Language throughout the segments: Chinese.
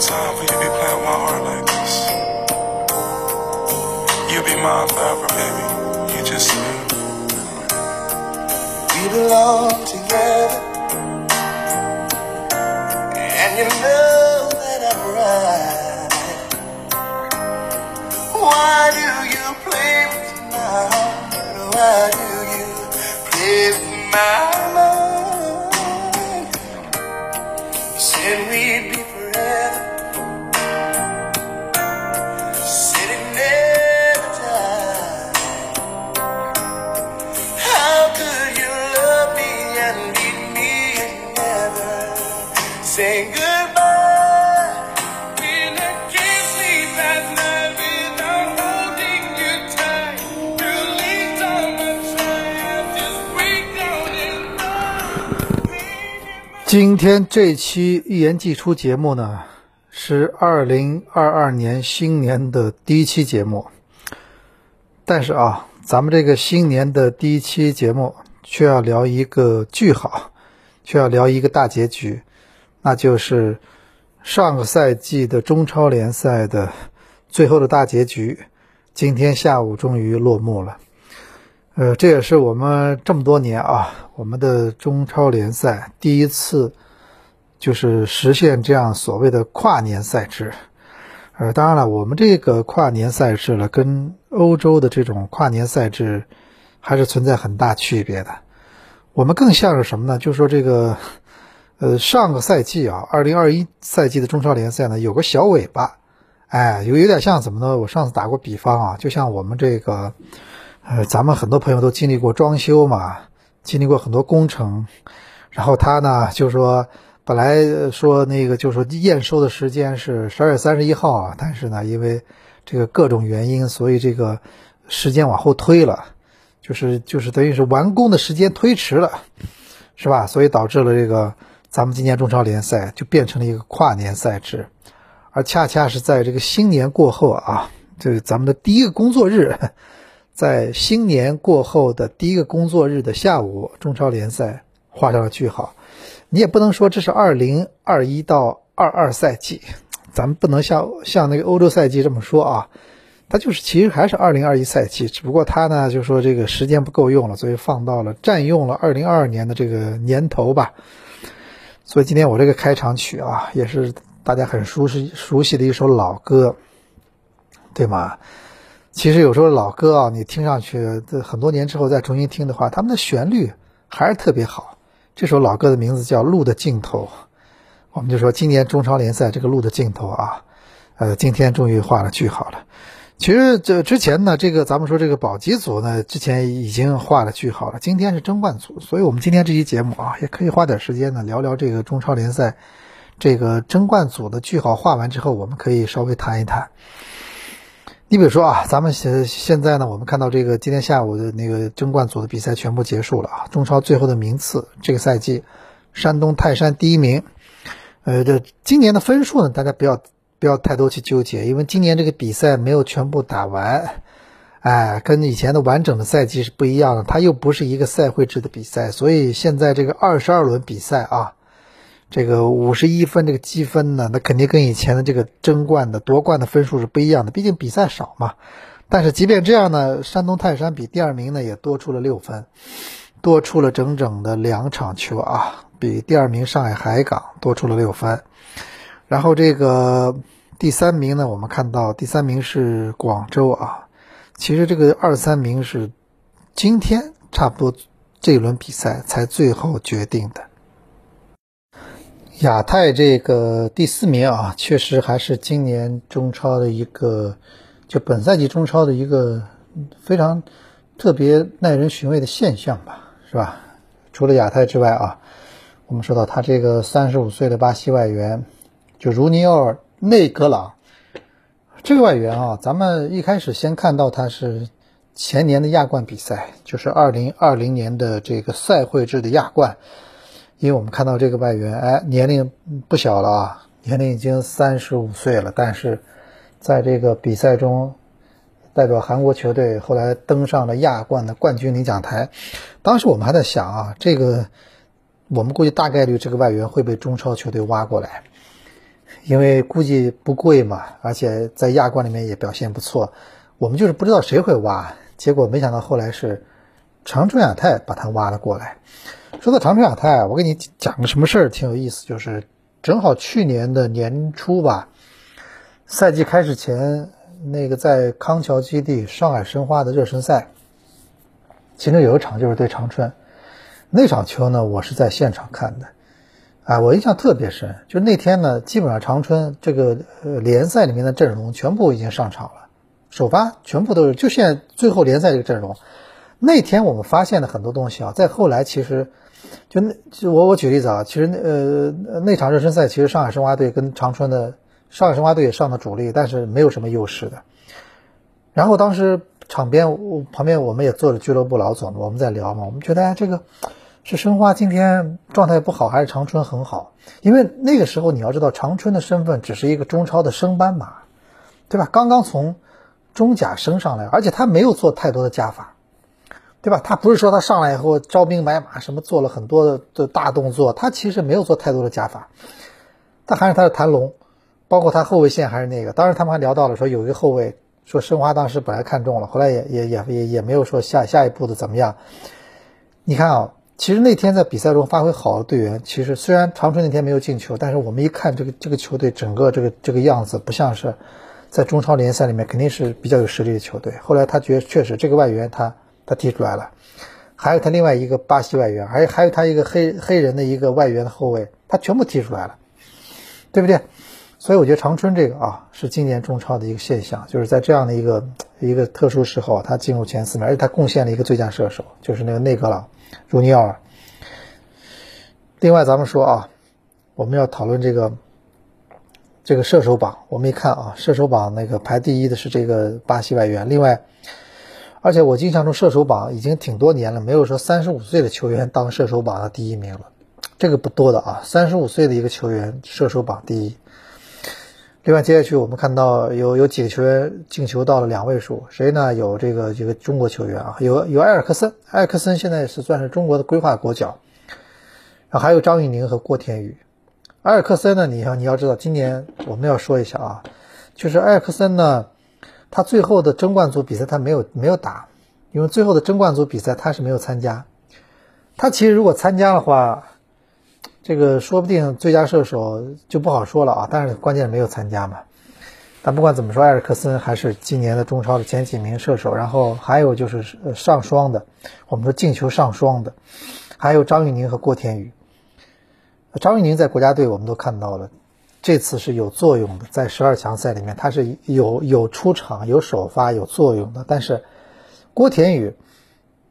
time for you be playing my heart like this. You'll be mine forever, baby. You just see. We belong together. And you know that I'm right. Why 今天这期一言既出节目呢，是二零二二年新年的第一期节目。但是啊，咱们这个新年的第一期节目却要聊一个句号，却要聊一个大结局，那就是上个赛季的中超联赛的最后的大结局，今天下午终于落幕了。呃，这也是我们这么多年啊，我们的中超联赛第一次就是实现这样所谓的跨年赛制。呃，当然了，我们这个跨年赛制呢，跟欧洲的这种跨年赛制还是存在很大区别的。我们更像是什么呢？就是说这个，呃，上个赛季啊，二零二一赛季的中超联赛呢，有个小尾巴，哎，有有点像什么呢？我上次打过比方啊，就像我们这个。呃，咱们很多朋友都经历过装修嘛，经历过很多工程，然后他呢就说，本来说那个就说验收的时间是十二月三十一号啊，但是呢，因为这个各种原因，所以这个时间往后推了，就是就是等于是完工的时间推迟了，是吧？所以导致了这个咱们今年中超联赛就变成了一个跨年赛制，而恰恰是在这个新年过后啊，这咱们的第一个工作日。在新年过后的第一个工作日的下午，中超联赛画上了句号。你也不能说这是二零二一到二二赛季，咱们不能像像那个欧洲赛季这么说啊。它就是其实还是二零二一赛季，只不过它呢就说这个时间不够用了，所以放到了占用了二零二二年的这个年头吧。所以今天我这个开场曲啊，也是大家很熟悉熟悉的一首老歌，对吗？其实有时候老歌啊，你听上去这很多年之后再重新听的话，他们的旋律还是特别好。这首老歌的名字叫《路的尽头》，我们就说今年中超联赛这个路的尽头啊，呃，今天终于画了句号了。其实这之前呢，这个咱们说这个保级组呢，之前已经画了句号了。今天是争冠组，所以我们今天这期节目啊，也可以花点时间呢聊聊这个中超联赛这个争冠组的句号画完之后，我们可以稍微谈一谈。你比如说啊，咱们现现在呢，我们看到这个今天下午的那个争冠组的比赛全部结束了啊。中超最后的名次，这个赛季，山东泰山第一名。呃，这今年的分数呢，大家不要不要太多去纠结，因为今年这个比赛没有全部打完，哎，跟以前的完整的赛季是不一样的，它又不是一个赛会制的比赛，所以现在这个二十二轮比赛啊。这个五十一分这个积分呢，那肯定跟以前的这个争冠的夺冠的分数是不一样的，毕竟比赛少嘛。但是即便这样呢，山东泰山比第二名呢也多出了六分，多出了整整的两场球啊，比第二名上海海港多出了六分。然后这个第三名呢，我们看到第三名是广州啊，其实这个二三名是今天差不多这一轮比赛才最后决定的。亚太这个第四名啊，确实还是今年中超的一个，就本赛季中超的一个非常特别耐人寻味的现象吧，是吧？除了亚太之外啊，我们说到他这个三十五岁的巴西外援，就如尼奥内格朗这个外援啊，咱们一开始先看到他是前年的亚冠比赛，就是二零二零年的这个赛会制的亚冠。因为我们看到这个外援，哎，年龄不小了啊，年龄已经三十五岁了，但是在这个比赛中代表韩国球队，后来登上了亚冠的冠军领奖台。当时我们还在想啊，这个我们估计大概率这个外援会被中超球队挖过来，因为估计不贵嘛，而且在亚冠里面也表现不错，我们就是不知道谁会挖，结果没想到后来是长春亚泰把他挖了过来。说到长春亚泰，我给你讲个什么事儿挺有意思，就是正好去年的年初吧，赛季开始前，那个在康桥基地上海申花的热身赛，其中有一场就是对长春，那场球呢，我是在现场看的。啊，我印象特别深，就那天呢，基本上长春这个联赛里面的阵容全部已经上场了，首发全部都是，就现在最后联赛这个阵容。那天我们发现的很多东西啊，在后来其实就那就我我举例子啊，其实那呃那场热身赛，其实上海申花队跟长春的上海申花队也上的主力，但是没有什么优势的。然后当时场边我旁边我们也坐着俱乐部老总，我们在聊嘛，我们觉得哎这个。是申花今天状态不好，还是长春很好？因为那个时候你要知道，长春的身份只是一个中超的升班马，对吧？刚刚从中甲升上来，而且他没有做太多的加法，对吧？他不是说他上来以后招兵买马，什么做了很多的大动作，他其实没有做太多的加法。他还是他的谭龙，包括他后卫线还是那个。当时他们还聊到了说有一个后卫，说申花当时本来看中了，后来也也也也也没有说下下一步的怎么样。你看啊。其实那天在比赛中发挥好的队员，其实虽然长春那天没有进球，但是我们一看这个这个球队整个这个这个样子，不像是在中超联赛里面肯定是比较有实力的球队。后来他觉得确实这个外援他他踢出来了，还有他另外一个巴西外援，还还有他一个黑黑人的一个外援的后卫，他全部踢出来了，对不对？所以我觉得长春这个啊是今年中超的一个现象，就是在这样的一个一个特殊时候，他进入前四名，而且他贡献了一个最佳射手，就是那个内格朗。儒尼奥尔。另外，咱们说啊，我们要讨论这个这个射手榜。我们一看啊，射手榜那个排第一的是这个巴西外援。另外，而且我印象中射手榜已经挺多年了，没有说三十五岁的球员当射手榜的第一名了，这个不多的啊。三十五岁的一个球员射手榜第一。另外，接下去我们看到有有几个球员进球到了两位数，谁呢？有这个这个中国球员啊，有有埃尔克森，埃尔克森现在是算是中国的规划国脚，然后还有张玉宁和郭天宇。埃尔克森呢，你要你要知道，今年我们要说一下啊，就是埃尔克森呢，他最后的争冠组比赛他没有没有打，因为最后的争冠组比赛他是没有参加，他其实如果参加的话。这个说不定最佳射手就不好说了啊，但是关键没有参加嘛。但不管怎么说，埃尔克森还是今年的中超的前几名射手。然后还有就是上双的，我们说进球上双的，还有张玉宁和郭天宇。张玉宁在国家队我们都看到了，这次是有作用的，在十二强赛里面他是有有出场、有首发、有作用的。但是郭天宇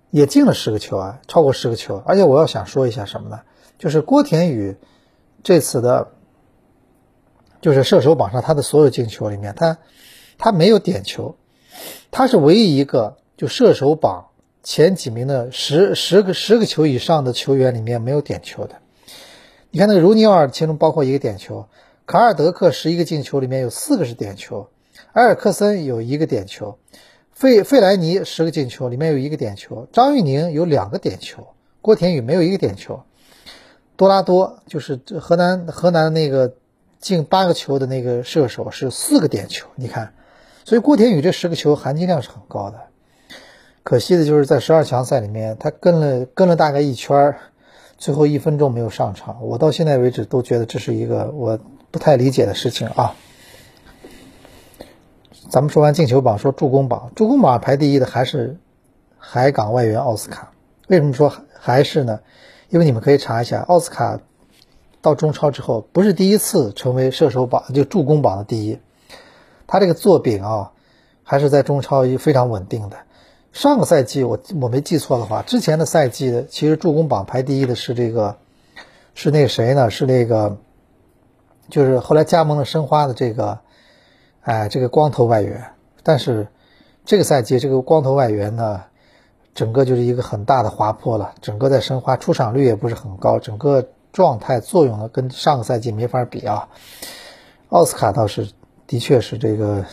也进了十个球啊，超过十个球。而且我要想说一下什么呢？就是郭田雨这次的，就是射手榜上他的所有进球里面，他他没有点球，他是唯一一个就射手榜前几名的十十个十个球以上的球员里面没有点球的。你看那个如尼奥尔，其中包括一个点球，卡尔德克十一个进球里面有四个是点球，埃尔克森有一个点球，费费莱尼十个进球里面有一个点球，张玉宁有两个点球，郭田雨没有一个点球。多拉多就是这河南河南那个进八个球的那个射手是四个点球，你看，所以郭田雨这十个球含金量是很高的。可惜的就是在十二强赛里面，他跟了跟了大概一圈，最后一分钟没有上场。我到现在为止都觉得这是一个我不太理解的事情啊。咱们说完进球榜，说助攻榜，助攻榜排第一的还是海港外援奥斯卡。为什么说还是呢？因为你们可以查一下，奥斯卡到中超之后，不是第一次成为射手榜就助攻榜的第一。他这个作品啊，还是在中超一非常稳定的。上个赛季我我没记错的话，之前的赛季的其实助攻榜排第一的是这个，是那个谁呢？是那个，就是后来加盟了申花的这个，哎，这个光头外援。但是这个赛季这个光头外援呢？整个就是一个很大的滑坡了，整个在申花出场率也不是很高，整个状态作用呢跟上个赛季没法比啊。奥斯卡倒是的确是这个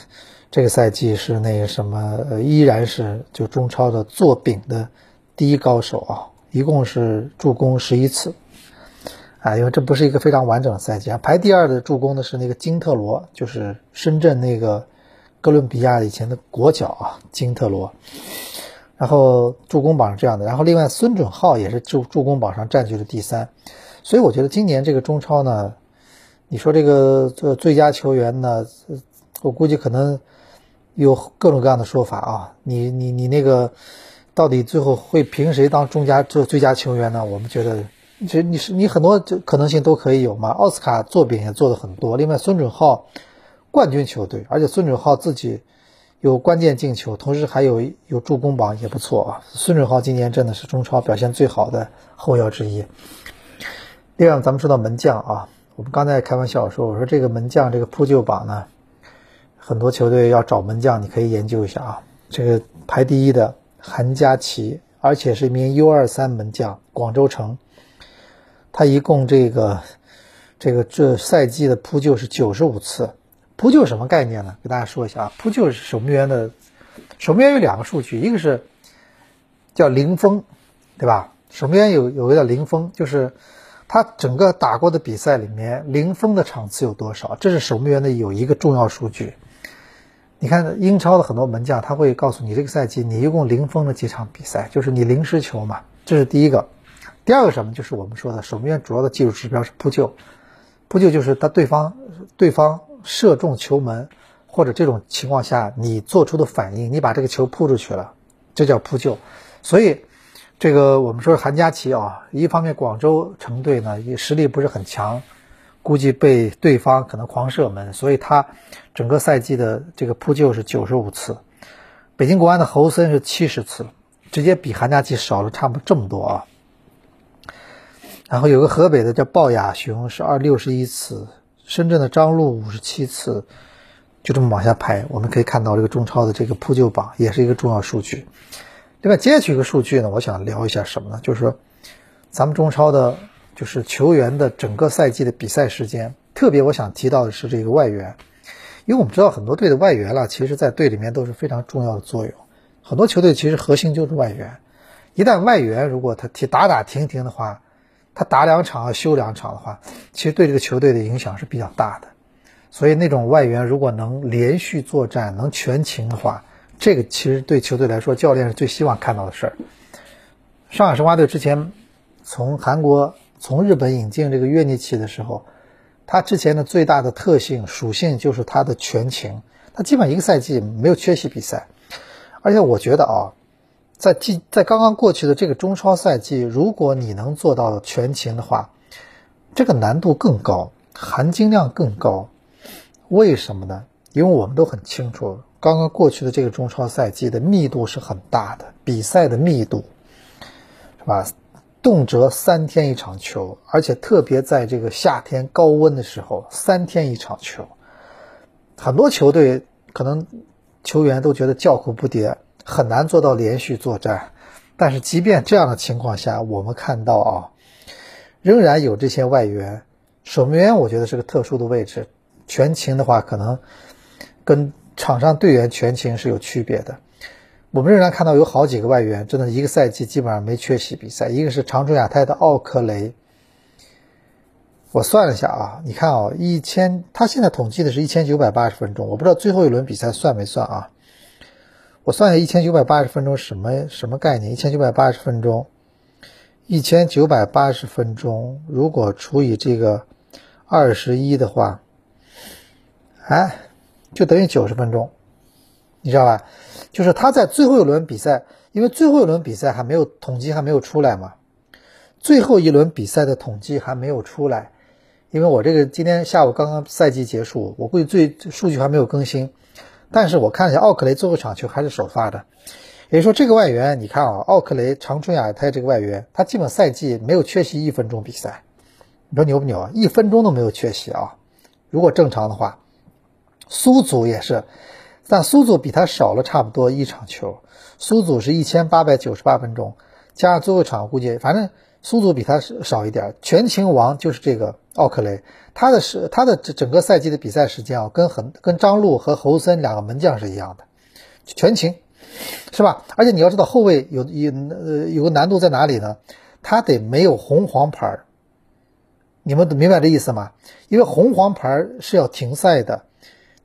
这个赛季是那个什么，依然是就中超的做饼的第一高手啊，一共是助攻十一次，啊，因为这不是一个非常完整的赛季啊。排第二的助攻的是那个金特罗，就是深圳那个哥伦比亚以前的国脚啊，金特罗。然后助攻榜是这样的，然后另外孙准浩也是助助攻榜上占据了第三，所以我觉得今年这个中超呢，你说这个这最佳球员呢，我估计可能有各种各样的说法啊。你你你那个到底最后会评谁当中佳最最佳球员呢？我们觉得，其实你是你很多就可能性都可以有嘛。奥斯卡作品也做的很多，另外孙准浩冠军球队，而且孙准浩自己。有关键进球，同时还有有助攻榜也不错啊。孙准浩今年真的是中超表现最好的后腰之一。另外，咱们说到门将啊，我们刚才开玩笑说，我说这个门将这个扑救榜呢，很多球队要找门将，你可以研究一下啊。这个排第一的韩佳琪，而且是一名 U23 门将，广州城。他一共这个这个这赛季的扑救是九十五次。扑救什么概念呢？给大家说一下啊，扑救是守门员的，守门员有两个数据，一个是叫零封，对吧？守门员有有个叫零封，就是他整个打过的比赛里面零封的场次有多少，这是守门员的有一个重要数据。你看英超的很多门将，他会告诉你这个赛季你一共零封了几场比赛，就是你零失球嘛，这是第一个。第二个什么？就是我们说的守门员主要的技术指标是扑救，扑救就是他对方对方。射中球门，或者这种情况下你做出的反应，你把这个球扑出去了，这叫扑救。所以，这个我们说韩佳琪啊，一方面广州城队呢也实力不是很强，估计被对方可能狂射门，所以他整个赛季的这个扑救是九十五次。北京国安的侯森是七十次，直接比韩佳琪少了差不这么多啊。然后有个河北的叫鲍亚雄是二六十一次。深圳的张璐五十七次，就这么往下排，我们可以看到这个中超的这个扑救榜也是一个重要数据。另外，接下去一个数据呢，我想聊一下什么呢？就是说，咱们中超的，就是球员的整个赛季的比赛时间。特别我想提到的是这个外援，因为我们知道很多队的外援了，其实在队里面都是非常重要的作用。很多球队其实核心就是外援，一旦外援如果他踢打打停停的话。他打两场休两场的话，其实对这个球队的影响是比较大的。所以那种外援如果能连续作战、能全勤的话，这个其实对球队来说，教练是最希望看到的事儿。上海申花队之前从韩国、从日本引进这个约尼奇的时候，他之前的最大的特性属性就是他的全勤，他基本一个赛季没有缺席比赛。而且我觉得啊。在今在刚刚过去的这个中超赛季，如果你能做到全勤的话，这个难度更高，含金量更高。为什么呢？因为我们都很清楚，刚刚过去的这个中超赛季的密度是很大的，比赛的密度是吧？动辄三天一场球，而且特别在这个夏天高温的时候，三天一场球，很多球队可能球员都觉得叫苦不迭。很难做到连续作战，但是即便这样的情况下，我们看到啊，仍然有这些外援。守门员我觉得是个特殊的位置，全勤的话可能跟场上队员全勤是有区别的。我们仍然看到有好几个外援，真的一个赛季基本上没缺席比赛。一个是长春亚泰的奥克雷，我算了一下啊，你看啊，一千他现在统计的是一千九百八十分钟，我不知道最后一轮比赛算没算啊。我算下一千九百八十分钟什么什么概念？一千九百八十分钟，一千九百八十分钟，如果除以这个二十一的话，哎，就等于九十分钟，你知道吧？就是他在最后一轮比赛，因为最后一轮比赛还没有统计还没有出来嘛，最后一轮比赛的统计还没有出来，因为我这个今天下午刚刚赛季结束，我估计最数据还没有更新。但是我看一下，奥克雷最后场球还是首发的，也就是说，这个外援，你看啊，奥克雷长春亚泰这个外援，他基本赛季没有缺席一分钟比赛，你说牛不牛？一分钟都没有缺席啊！如果正常的话，苏祖也是，但苏祖比他少了差不多一场球，苏祖是一千八百九十八分钟，加上最后一场，估计反正苏祖比他少一点，全勤王就是这个奥克雷。他的是他的整整个赛季的比赛时间啊，跟很跟张路和侯森两个门将是一样的，全勤，是吧？而且你要知道后卫有有呃有个难度在哪里呢？他得没有红黄牌你们明白这意思吗？因为红黄牌是要停赛的，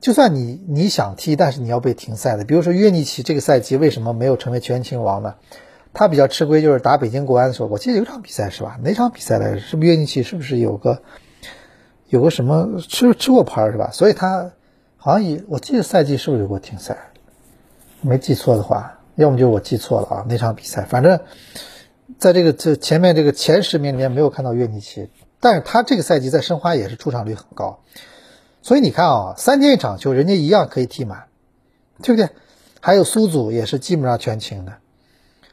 就算你你想踢，但是你要被停赛的。比如说约尼奇这个赛季为什么没有成为全勤王呢？他比较吃亏，就是打北京国安的时候，我记得有场比赛是吧？哪场比赛来着？是不是约尼奇？是不是有个有个什么吃吃过牌是吧？所以他好像也我记得赛季是不是有过停赛？没记错的话，要么就是我记错了啊。那场比赛，反正在这个这前面这个前十名里面没有看到约尼奇。但是他这个赛季在申花也是出场率很高，所以你看啊，三天一场球，人家一样可以踢满，对不对？还有苏祖也是基本上全勤的，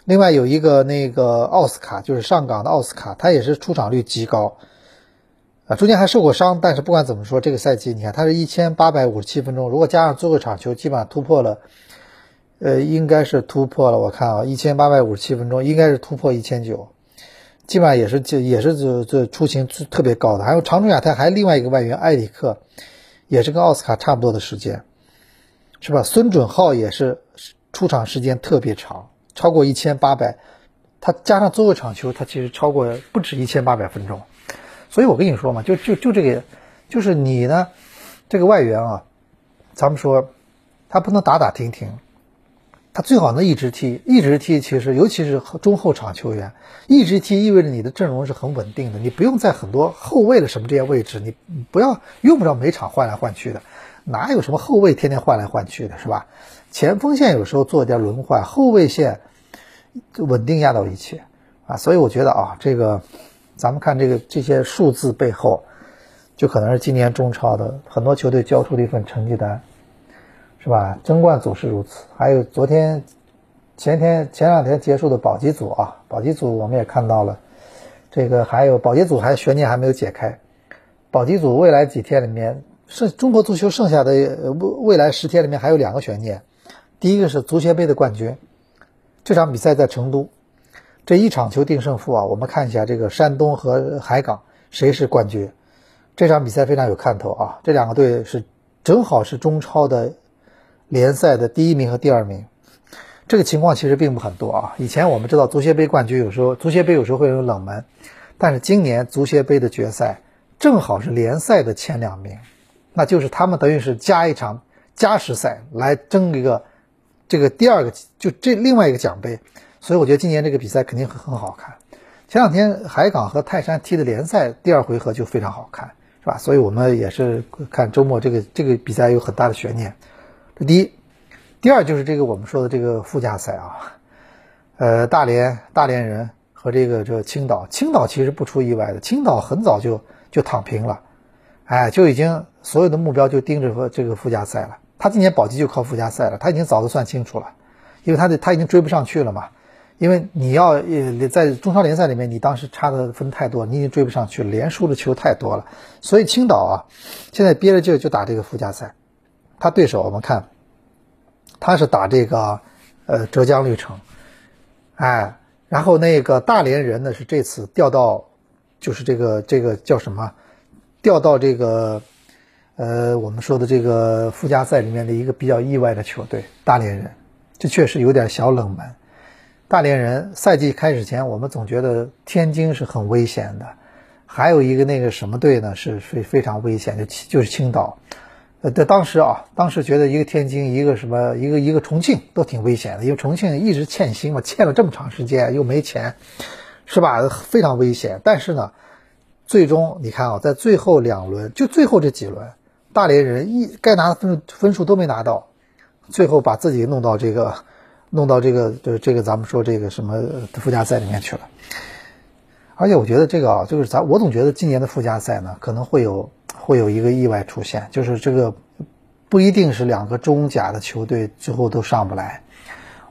另外有一个那个奥斯卡，就是上港的奥斯卡，他也是出场率极高，啊，中间还受过伤，但是不管怎么说，这个赛季你看他是一千八百五十七分钟，如果加上最后一场球，基本上突破了，呃，应该是突破了，我看啊，一千八百五十七分钟应该是突破一千九。基本上也是这也是这这出勤特别高的，还有长春亚泰还另外一个外援埃里克，也是跟奥斯卡差不多的时间，是吧？孙准浩也是出场时间特别长，超过一千八百，他加上最后一场球，他其实超过不止一千八百分钟，所以我跟你说嘛，就就就这个，就是你呢，这个外援啊，咱们说他不能打打停停。他最好能一直踢，一直踢。其实，尤其是中后场球员，一直踢意味着你的阵容是很稳定的。你不用在很多后卫的什么这些位置，你不要用不着每场换来换去的。哪有什么后卫天天换来换去的，是吧？前锋线有时候做点轮换，后卫线稳定压倒一切啊。所以我觉得啊，这个咱们看这个这些数字背后，就可能是今年中超的很多球队交出的一份成绩单。是吧？争冠总是如此。还有昨天、前天、前两天结束的保级组啊，保级组我们也看到了，这个还有保级组还悬念还没有解开。保级组未来几天里面，剩中国足球剩下的未未来十天里面还有两个悬念。第一个是足协杯的冠军，这场比赛在成都，这一场球定胜负啊。我们看一下这个山东和海港谁是冠军，这场比赛非常有看头啊。这两个队是正好是中超的。联赛的第一名和第二名，这个情况其实并不很多啊。以前我们知道足协杯冠军有时候足协杯有时候会有冷门，但是今年足协杯的决赛正好是联赛的前两名，那就是他们等于是加一场加时赛来争一个这个第二个就这另外一个奖杯，所以我觉得今年这个比赛肯定很很好看。前两天海港和泰山踢的联赛第二回合就非常好看，是吧？所以我们也是看周末这个这个比赛有很大的悬念。这第一，第二就是这个我们说的这个附加赛啊，呃，大连大连人和这个这个青岛，青岛其实不出意外的，青岛很早就就躺平了，哎，就已经所有的目标就盯着和这个附加赛了。他今年保级就靠附加赛了，他已经早都算清楚了，因为他的他已经追不上去了嘛，因为你要呃在中超联赛里面，你当时差的分太多，你已经追不上去了，连输的球太多了，所以青岛啊，现在憋着劲就打这个附加赛。他对手我们看，他是打这个，呃，浙江绿城，哎，然后那个大连人呢是这次调到，就是这个这个叫什么，调到这个，呃，我们说的这个附加赛里面的一个比较意外的球队，大连人，这确实有点小冷门。大连人赛季开始前，我们总觉得天津是很危险的，还有一个那个什么队呢是非非常危险，就就是青岛。呃，在当时啊，当时觉得一个天津，一个什么，一个一个重庆都挺危险的，因为重庆一直欠薪嘛，欠了这么长时间又没钱，是吧？非常危险。但是呢，最终你看啊，在最后两轮，就最后这几轮，大连人一该拿的分分数都没拿到，最后把自己弄到这个，弄到这个，就这个咱们说这个什么附加赛里面去了。而且我觉得这个啊，就是咱我总觉得今年的附加赛呢，可能会有。会有一个意外出现，就是这个不一定是两个中甲的球队最后都上不来，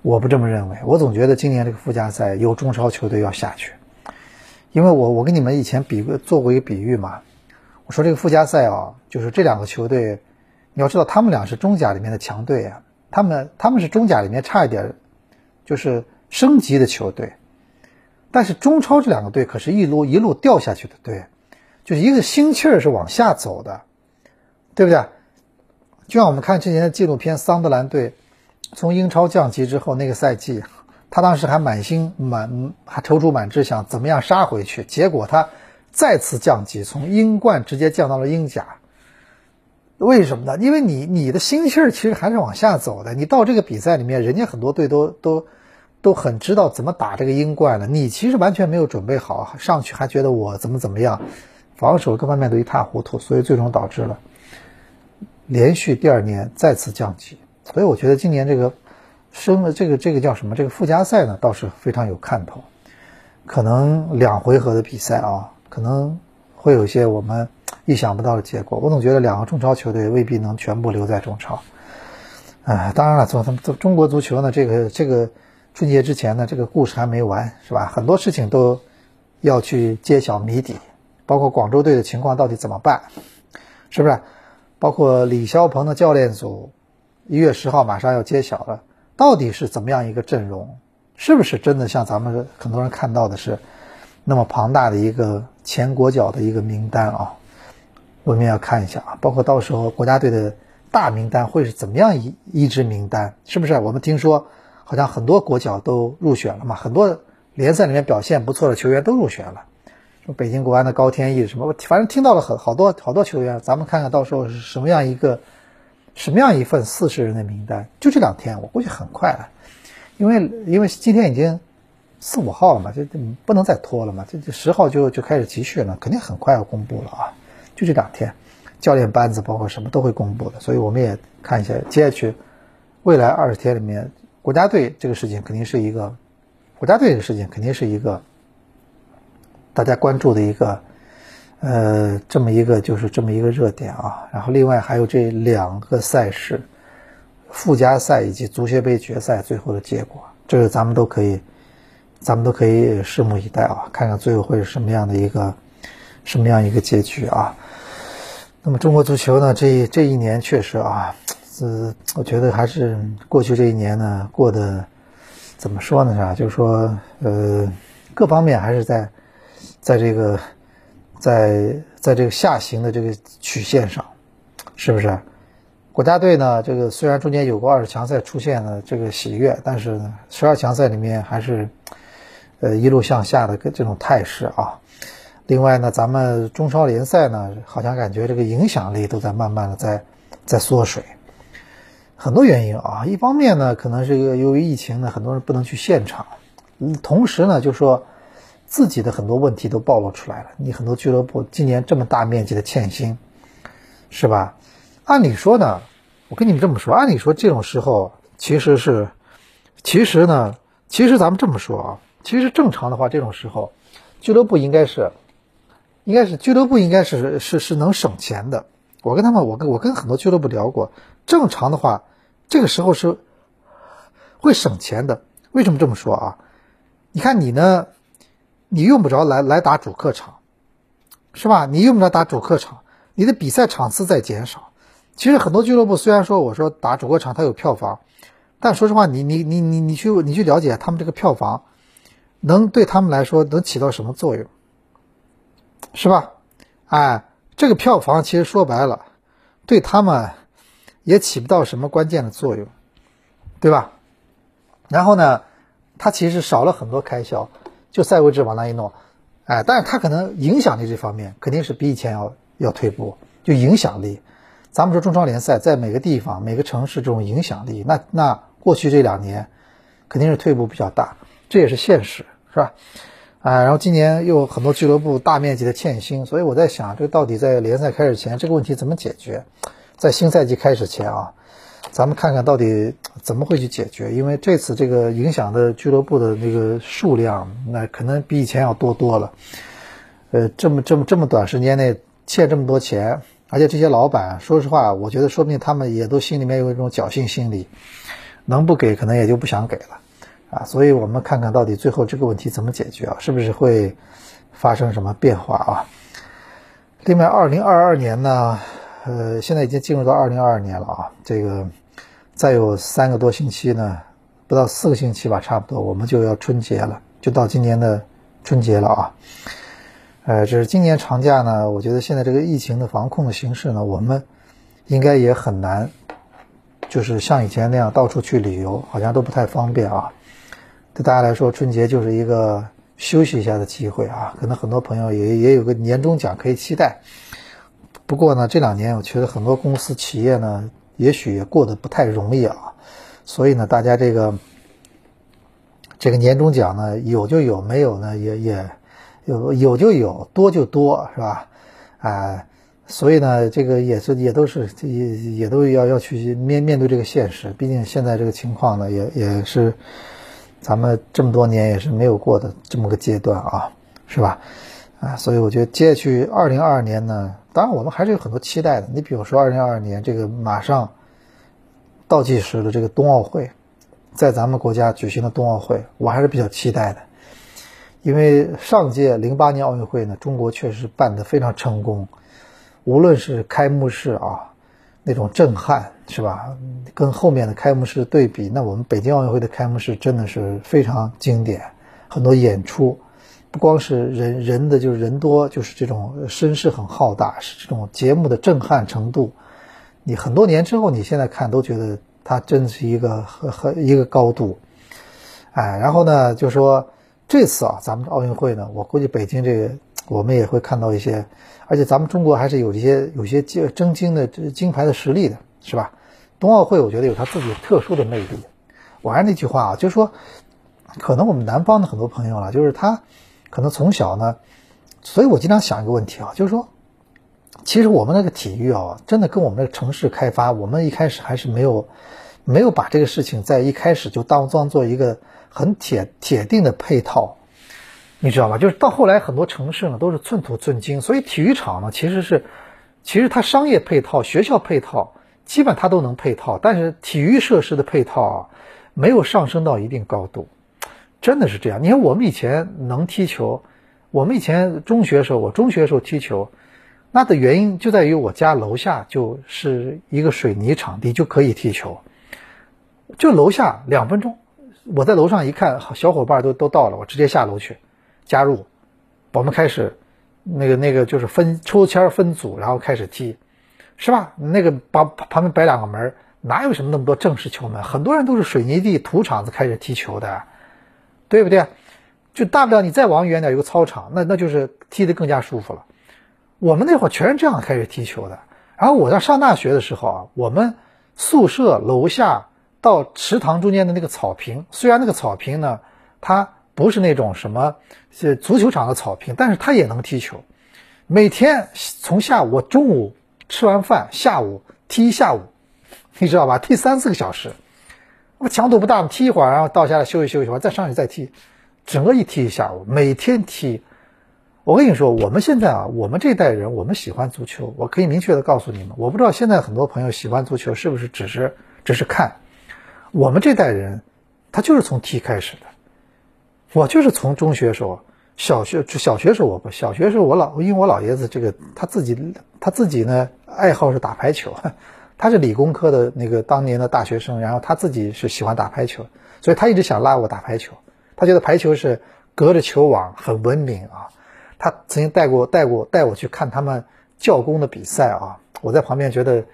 我不这么认为。我总觉得今年这个附加赛有中超球队要下去，因为我我跟你们以前比过做过一个比喻嘛，我说这个附加赛啊，就是这两个球队，你要知道他们俩是中甲里面的强队啊，他们他们是中甲里面差一点就是升级的球队，但是中超这两个队可是一路一路掉下去的队。就是一个心气儿是往下走的，对不对？就像我们看之前的纪录片，桑德兰队从英超降级之后那个赛季，他当时还满心满还踌躇满志，想怎么样杀回去。结果他再次降级，从英冠直接降到了英甲。为什么呢？因为你你的心气儿其实还是往下走的。你到这个比赛里面，人家很多队都都都很知道怎么打这个英冠了，你其实完全没有准备好，上去还觉得我怎么怎么样，防守各方面都一塌糊涂，所以最终导致了连续第二年再次降级。所以我觉得今年这个升的这个这个叫什么？这个附加赛呢，倒是非常有看头。可能两回合的比赛啊，可能会有一些我们。意想不到的结果，我总觉得两个中超球队未必能全部留在中超。哎，当然了，从他们中国足球呢，这个这个春节之前呢，这个故事还没完，是吧？很多事情都要去揭晓谜底，包括广州队的情况到底怎么办，是不是？包括李霄鹏的教练组，一月十号马上要揭晓了，到底是怎么样一个阵容？是不是真的像咱们很多人看到的是那么庞大的一个前国脚的一个名单啊？我们要看一下啊，包括到时候国家队的大名单会是怎么样一一支名单，是不是？我们听说好像很多国脚都入选了嘛，很多联赛里面表现不错的球员都入选了，什么北京国安的高天意什么，反正听到了很好多好多球员，咱们看看到时候是什么样一个什么样一份四十人的名单，就这两天，我估计很快了，因为因为今天已经四五号了嘛，这这不能再拖了嘛，这这十号就就开始集训了，肯定很快要公布了啊。就这两天，教练班子包括什么都会公布的，所以我们也看一下接下去未来二十天里面，国家队这个事情肯定是一个国家队这个事情肯定是一个大家关注的一个呃这么一个就是这么一个热点啊。然后另外还有这两个赛事，附加赛以及足协杯决赛最后的结果，这个咱们都可以咱们都可以拭目以待啊，看看最后会是什么样的一个什么样一个结局啊。那么中国足球呢？这这一年确实啊，呃我觉得还是过去这一年呢过得怎么说呢？是吧？就是说，呃，各方面还是在在这个在在这个下行的这个曲线上，是不是？国家队呢，这个虽然中间有过二十强赛出现了这个喜悦，但是呢，十二强赛里面还是呃一路向下的这种态势啊。另外呢，咱们中超联赛呢，好像感觉这个影响力都在慢慢的在在缩水，很多原因啊。一方面呢，可能是由于疫情呢，很多人不能去现场，同时呢，就说自己的很多问题都暴露出来了。你很多俱乐部今年这么大面积的欠薪，是吧？按理说呢，我跟你们这么说，按理说这种时候其实是，其实呢，其实咱们这么说啊，其实正常的话，这种时候俱乐部应该是。应该是俱乐部应该是是是能省钱的。我跟他们，我跟我跟很多俱乐部聊过，正常的话，这个时候是会省钱的。为什么这么说啊？你看你呢，你用不着来来打主客场，是吧？你用不着打主客场，你的比赛场次在减少。其实很多俱乐部虽然说我说打主客场它有票房，但说实话，你你你你你去你去了解他们这个票房，能对他们来说能起到什么作用？是吧？哎，这个票房其实说白了，对他们也起不到什么关键的作用，对吧？然后呢，他其实少了很多开销，就赛位制往那一弄，哎，但是他可能影响力这方面肯定是比以前要要退步，就影响力。咱们说中超联赛在每个地方、每个城市这种影响力，那那过去这两年肯定是退步比较大，这也是现实，是吧？啊，然后今年又很多俱乐部大面积的欠薪，所以我在想，这个到底在联赛开始前这个问题怎么解决？在新赛季开始前啊，咱们看看到底怎么会去解决？因为这次这个影响的俱乐部的那个数量，那可能比以前要多多了。呃，这么这么这么短时间内欠这么多钱，而且这些老板，说实话，我觉得说不定他们也都心里面有一种侥幸心理，能不给可能也就不想给了。啊，所以我们看看到底最后这个问题怎么解决啊？是不是会发生什么变化啊？另外，二零二二年呢，呃，现在已经进入到二零二二年了啊，这个再有三个多星期呢，不到四个星期吧，差不多我们就要春节了，就到今年的春节了啊。呃，这是今年长假呢，我觉得现在这个疫情的防控的形势呢，我们应该也很难，就是像以前那样到处去旅游，好像都不太方便啊。对大家来说，春节就是一个休息一下的机会啊。可能很多朋友也也有个年终奖可以期待。不过呢，这两年我觉得很多公司企业呢，也许也过得不太容易啊。所以呢，大家这个这个年终奖呢，有就有，没有呢也也有有就有，多就多，是吧？啊。所以呢，这个也是也都是也也都要要去面面对这个现实。毕竟现在这个情况呢，也也是咱们这么多年也是没有过的这么个阶段啊，是吧？啊，所以我觉得接下去二零二二年呢，当然我们还是有很多期待的。你比如说二零二二年这个马上倒计时的这个冬奥会，在咱们国家举行的冬奥会，我还是比较期待的，因为上届零八年奥运会呢，中国确实办得非常成功。无论是开幕式啊，那种震撼是吧？跟后面的开幕式对比，那我们北京奥运会的开幕式真的是非常经典，很多演出，不光是人人的就是人多，就是这种声势很浩大，是这种节目的震撼程度。你很多年之后，你现在看都觉得它真的是一个很很一个高度。哎，然后呢，就说这次啊，咱们奥运会呢，我估计北京这个我们也会看到一些。而且咱们中国还是有一些有些金争金的金牌的实力的，是吧？冬奥会我觉得有它自己特殊的魅力。我还是那句话啊，就是说，可能我们南方的很多朋友了，就是他可能从小呢，所以我经常想一个问题啊，就是说，其实我们那个体育啊，真的跟我们那个城市开发，我们一开始还是没有没有把这个事情在一开始就当当做一个很铁铁定的配套。你知道吧？就是到后来，很多城市呢都是寸土寸金，所以体育场呢其实是，其实它商业配套、学校配套，基本它都能配套，但是体育设施的配套啊，没有上升到一定高度，真的是这样。你看我们以前能踢球，我们以前中学时候，我中学时候踢球，那的原因就在于我家楼下就是一个水泥场地，就可以踢球，就楼下两分钟，我在楼上一看，小伙伴都都到了，我直接下楼去。加入，我们开始，那个那个就是分抽签分组，然后开始踢，是吧？那个把旁边摆两个门，哪有什么那么多正式球门？很多人都是水泥地土场子开始踢球的，对不对？就大不了你再往远点有个操场，那那就是踢得更加舒服了。我们那会儿全是这样开始踢球的。然后我在上大学的时候啊，我们宿舍楼下到池塘中间的那个草坪，虽然那个草坪呢，它。不是那种什么是足球场的草坪，但是它也能踢球。每天从下午中午吃完饭，下午踢一下午，你知道吧？踢三四个小时，那强度不大，踢一会儿，然后到下来休息休息，会再上去再踢，整个一踢一下午，每天踢。我跟你说，我们现在啊，我们这代人，我们喜欢足球，我可以明确的告诉你们，我不知道现在很多朋友喜欢足球是不是只是只是看，我们这代人，他就是从踢开始的。我就是从中学时候，小学小学时候我不小学时候我老因为我老爷子这个他自己他自己呢爱好是打排球，他是理工科的那个当年的大学生，然后他自己是喜欢打排球，所以他一直想拉我打排球，他觉得排球是隔着球网很文明啊，他曾经带过带过带我去看他们教工的比赛啊，我在旁边觉得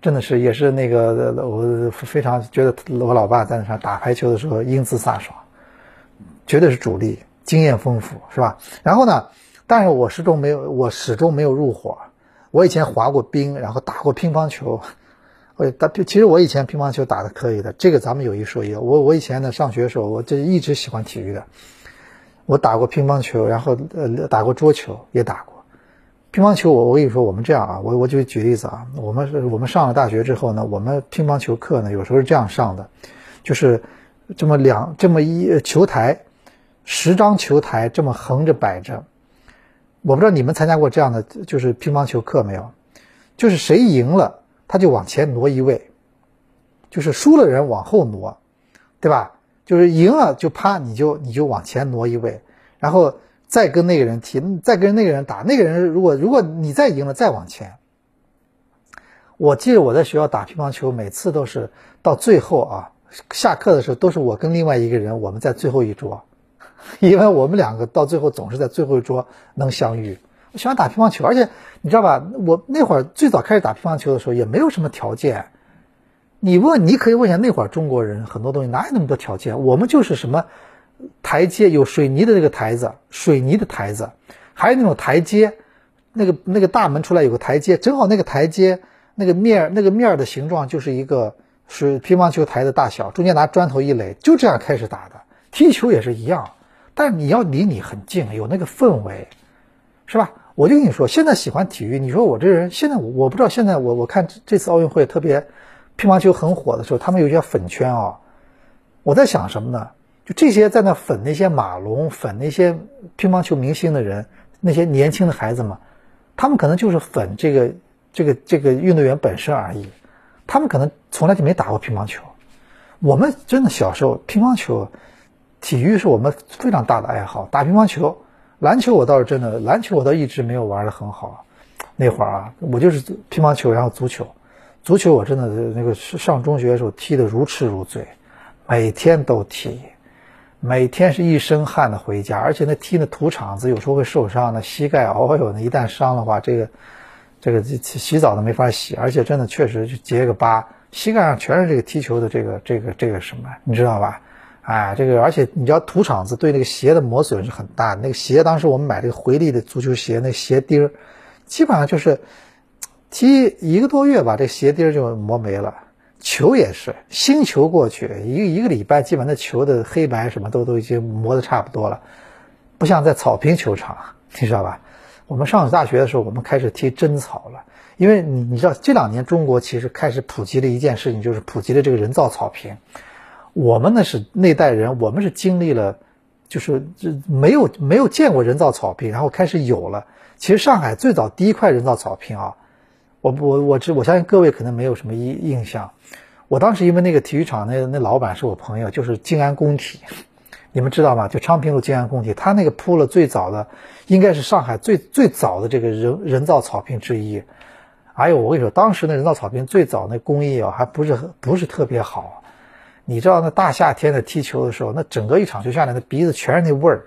真的是也是那个我非常觉得我老爸在那上打排球的时候英姿飒爽。绝对是主力，经验丰富，是吧？然后呢，但是我始终没有，我始终没有入伙。我以前滑过冰，然后打过乒乓球，我打，其实我以前乒乓球打的可以的。这个咱们有一说一，我我以前呢上学的时候，我就一直喜欢体育的。我打过乒乓球，然后呃打过桌球也打过。乒乓球我我跟你说，我们这样啊，我我就举例子啊，我们是我们上了大学之后呢，我们乒乓球课呢有时候是这样上的，就是这么两这么一球台。十张球台这么横着摆着，我不知道你们参加过这样的就是乒乓球课没有？就是谁赢了，他就往前挪一位，就是输了人往后挪，对吧？就是赢了就啪，你就你就往前挪一位，然后再跟那个人踢，再跟那个人打。那个人如果如果你再赢了，再往前。我记得我在学校打乒乓球，每次都是到最后啊，下课的时候都是我跟另外一个人，我们在最后一桌。因为我们两个到最后总是在最后一桌能相遇。我喜欢打乒乓球，而且你知道吧？我那会儿最早开始打乒乓球的时候也没有什么条件。你问，你可以问一下那会儿中国人很多东西哪有那么多条件？我们就是什么台阶，有水泥的那个台子，水泥的台子，还有那种台阶，那个那个大门出来有个台阶，正好那个台阶那个面那个面的形状就是一个是乒乓球台的大小，中间拿砖头一垒，就这样开始打的。踢球也是一样，但你要离你很近，有那个氛围，是吧？我就跟你说，现在喜欢体育，你说我这人现在我我不知道，现在我我看这次奥运会特别乒乓球很火的时候，他们有些粉圈啊，我在想什么呢？就这些在那粉那些马龙、粉那些乒乓球明星的人，那些年轻的孩子们，他们可能就是粉这个这个这个运动员本身而已，他们可能从来就没打过乒乓球。我们真的小时候乒乓球。体育是我们非常大的爱好，打乒乓球、篮球我倒是真的，篮球我倒一直没有玩的很好。那会儿啊，我就是乒乓球，然后足球，足球我真的那个上中学的时候踢得如痴如醉，每天都踢，每天是一身汗的回家，而且那踢那土场子有时候会受伤，那膝盖哦哟，那一旦伤的话，这个这个洗澡都没法洗，而且真的确实就结个疤，膝盖上全是这个踢球的这个这个这个什么，你知道吧？哎，这个而且你知道土场子对那个鞋的磨损是很大的。那个鞋当时我们买这个回力的足球鞋，那鞋钉儿基本上就是踢一个多月吧，这鞋钉儿就磨没了。球也是新球过去一个一个礼拜，基本那球的黑白什么都都已经磨得差不多了，不像在草坪球场，你知道吧？我们上大学的时候，我们开始踢真草了，因为你你知道这两年中国其实开始普及了一件事情，就是普及了这个人造草坪。我们呢是那代人，我们是经历了，就是这没有没有见过人造草坪，然后开始有了。其实上海最早第一块人造草坪啊，我我我知我相信各位可能没有什么印印象。我当时因为那个体育场那那老板是我朋友，就是静安工体，你们知道吗？就昌平路静安工体，他那个铺了最早的，应该是上海最最早的这个人人造草坪之一。哎呦，我跟你说，当时那人造草坪最早那工艺啊，还不是不是特别好。你知道那大夏天的踢球的时候，那整个一场球下来，那鼻子全是那味儿。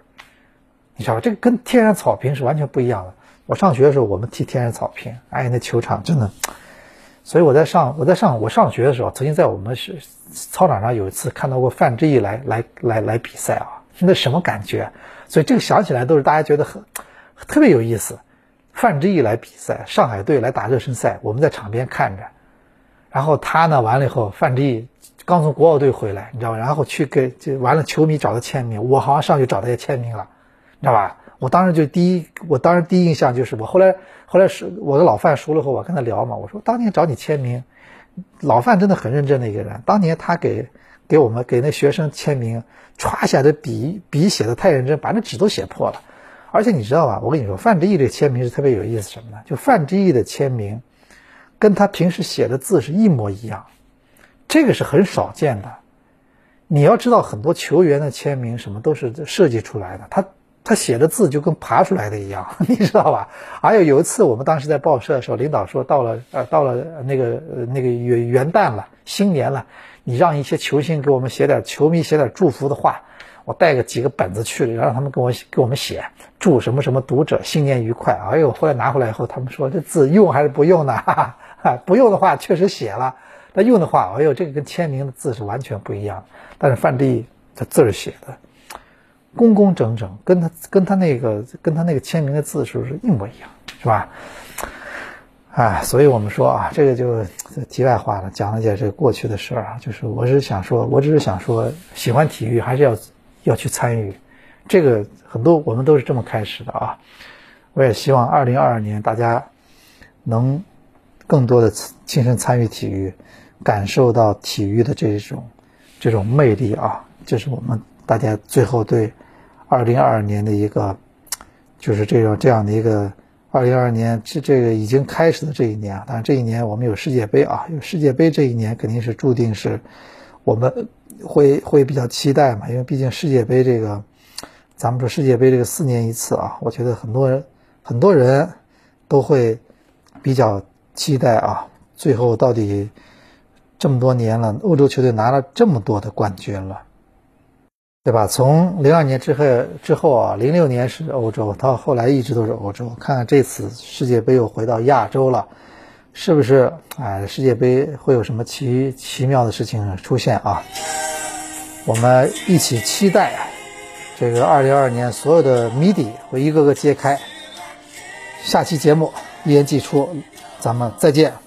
你知道吧？这个跟天然草坪是完全不一样的。我上学的时候，我们踢天然草坪，哎，那球场真的。所以我在上我在上我上学的时候，曾经在我们是操场上有一次看到过范志毅来来来来比赛啊，那什么感觉？所以这个想起来都是大家觉得很特别有意思。范志毅来比赛，上海队来打热身赛，我们在场边看着。然后他呢，完了以后，范志毅。刚从国奥队回来，你知道吧？然后去给就完了，球迷找他签名，我好像上去找他也签名了，你知道吧？我当时就第一，我当时第一印象就是我后来后来是我的老范熟了后，我跟他聊嘛，我说当年找你签名，老范真的很认真的一个人。当年他给给我们给那学生签名，歘一下这笔笔写的太认真，把那纸都写破了。而且你知道吧？我跟你说，范志毅这签名是特别有意思什么呢？就范志毅的签名，跟他平时写的字是一模一样。这个是很少见的，你要知道，很多球员的签名什么都是设计出来的，他他写的字就跟爬出来的一样，你知道吧？还有有一次，我们当时在报社的时候，领导说到了呃到了那个那个元元旦了，新年了，你让一些球星给我们写点球迷写点祝福的话，我带个几个本子去了，让他们给我给我们写祝什么什么读者新年愉快。哎呦，后来拿回来以后，他们说这字用还是不用呢？哈哈，不用的话确实写了。但用的话，哎呦，这个跟签名的字是完全不一样。但是范志毅的字儿写的工工整整，跟他跟他那个跟他那个签名的字是不是一模一样？是吧？哎，所以我们说啊，这个就题外话了，讲了解这过去的事儿啊。就是我是想说，我只是想说，喜欢体育还是要要去参与。这个很多我们都是这么开始的啊。我也希望二零二二年大家能更多的亲身参与体育。感受到体育的这种这种魅力啊，这是我们大家最后对二零二二年的一个，就是这种这样的一个二零二二年这这个已经开始的这一年啊。当然这一年我们有世界杯啊，有世界杯这一年肯定是注定是我们会会比较期待嘛，因为毕竟世界杯这个，咱们说世界杯这个四年一次啊，我觉得很多人很多人都会比较期待啊，最后到底。这么多年了，欧洲球队拿了这么多的冠军了，对吧？从零二年之后之后啊，零六年是欧洲，到后来一直都是欧洲。看看这次世界杯又回到亚洲了，是不是？哎，世界杯会有什么奇奇妙的事情出现啊？我们一起期待这个二零二二年所有的谜底会一个个揭开。下期节目一言既出，咱们再见。